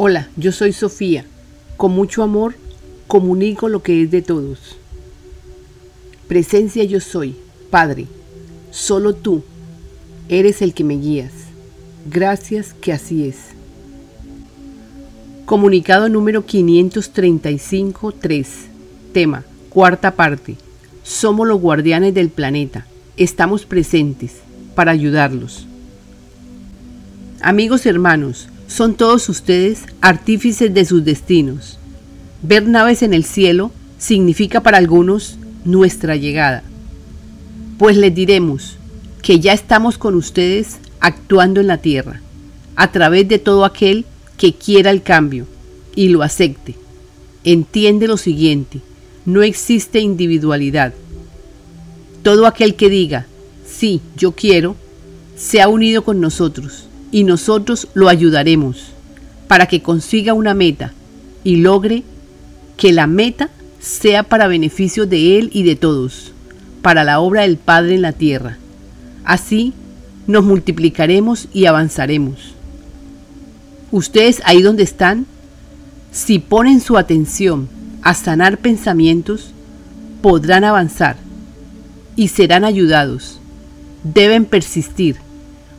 Hola, yo soy Sofía. Con mucho amor comunico lo que es de todos. Presencia yo soy, Padre. Solo tú eres el que me guías. Gracias que así es. Comunicado número 535-3. Tema, cuarta parte. Somos los guardianes del planeta. Estamos presentes para ayudarlos. Amigos hermanos, son todos ustedes artífices de sus destinos. Ver naves en el cielo significa para algunos nuestra llegada. Pues les diremos que ya estamos con ustedes actuando en la tierra, a través de todo aquel que quiera el cambio y lo acepte. Entiende lo siguiente, no existe individualidad. Todo aquel que diga, sí, yo quiero, se ha unido con nosotros y nosotros lo ayudaremos para que consiga una meta y logre que la meta sea para beneficio de él y de todos, para la obra del Padre en la tierra. Así nos multiplicaremos y avanzaremos. Ustedes ahí donde están, si ponen su atención a sanar pensamientos, podrán avanzar y serán ayudados. Deben persistir,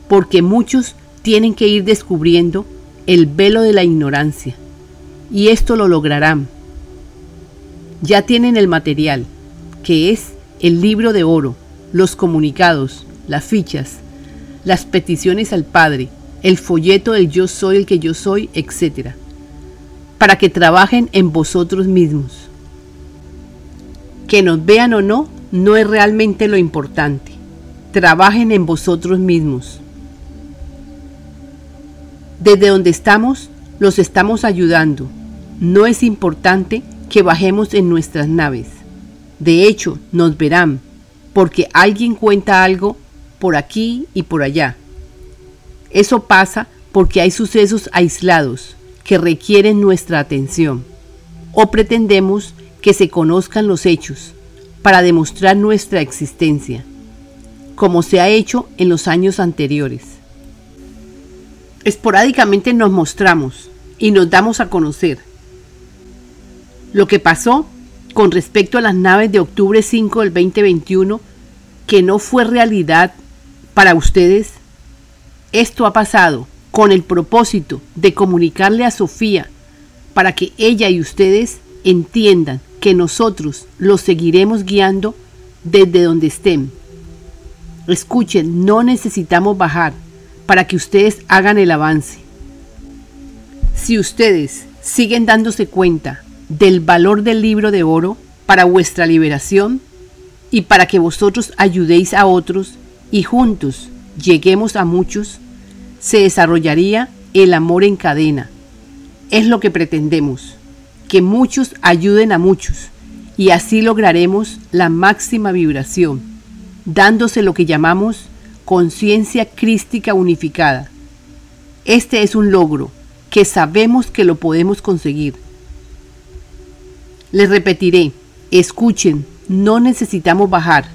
porque muchos tienen que ir descubriendo el velo de la ignorancia, y esto lo lograrán. Ya tienen el material, que es el libro de oro, los comunicados, las fichas, las peticiones al Padre, el folleto del yo soy el que yo soy, etc. Para que trabajen en vosotros mismos. Que nos vean o no, no es realmente lo importante. Trabajen en vosotros mismos. Desde donde estamos, los estamos ayudando. No es importante que bajemos en nuestras naves. De hecho, nos verán, porque alguien cuenta algo por aquí y por allá. Eso pasa porque hay sucesos aislados que requieren nuestra atención. O pretendemos que se conozcan los hechos para demostrar nuestra existencia, como se ha hecho en los años anteriores. Esporádicamente nos mostramos y nos damos a conocer. Lo que pasó con respecto a las naves de octubre 5 del 2021, que no fue realidad para ustedes, esto ha pasado con el propósito de comunicarle a Sofía para que ella y ustedes entiendan que nosotros los seguiremos guiando desde donde estén. Escuchen, no necesitamos bajar para que ustedes hagan el avance. Si ustedes siguen dándose cuenta del valor del libro de oro para vuestra liberación y para que vosotros ayudéis a otros y juntos lleguemos a muchos, se desarrollaría el amor en cadena. Es lo que pretendemos, que muchos ayuden a muchos y así lograremos la máxima vibración, dándose lo que llamamos conciencia crística unificada. Este es un logro que sabemos que lo podemos conseguir. Les repetiré, escuchen, no necesitamos bajar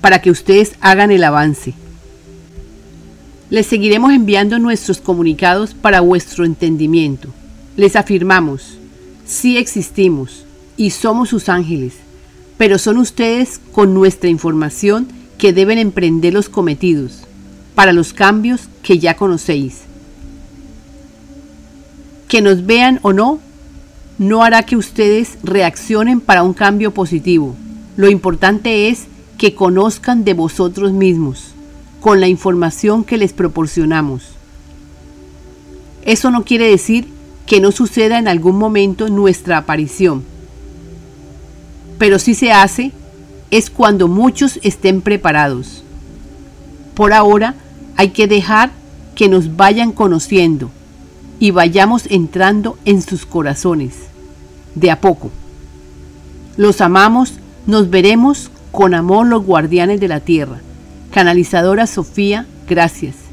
para que ustedes hagan el avance. Les seguiremos enviando nuestros comunicados para vuestro entendimiento. Les afirmamos, sí existimos y somos sus ángeles, pero son ustedes con nuestra información que deben emprender los cometidos para los cambios que ya conocéis. Que nos vean o no, no hará que ustedes reaccionen para un cambio positivo. Lo importante es que conozcan de vosotros mismos con la información que les proporcionamos. Eso no quiere decir que no suceda en algún momento nuestra aparición. Pero si se hace es cuando muchos estén preparados. Por ahora hay que dejar que nos vayan conociendo y vayamos entrando en sus corazones, de a poco. Los amamos, nos veremos con amor los guardianes de la tierra. Canalizadora Sofía, gracias.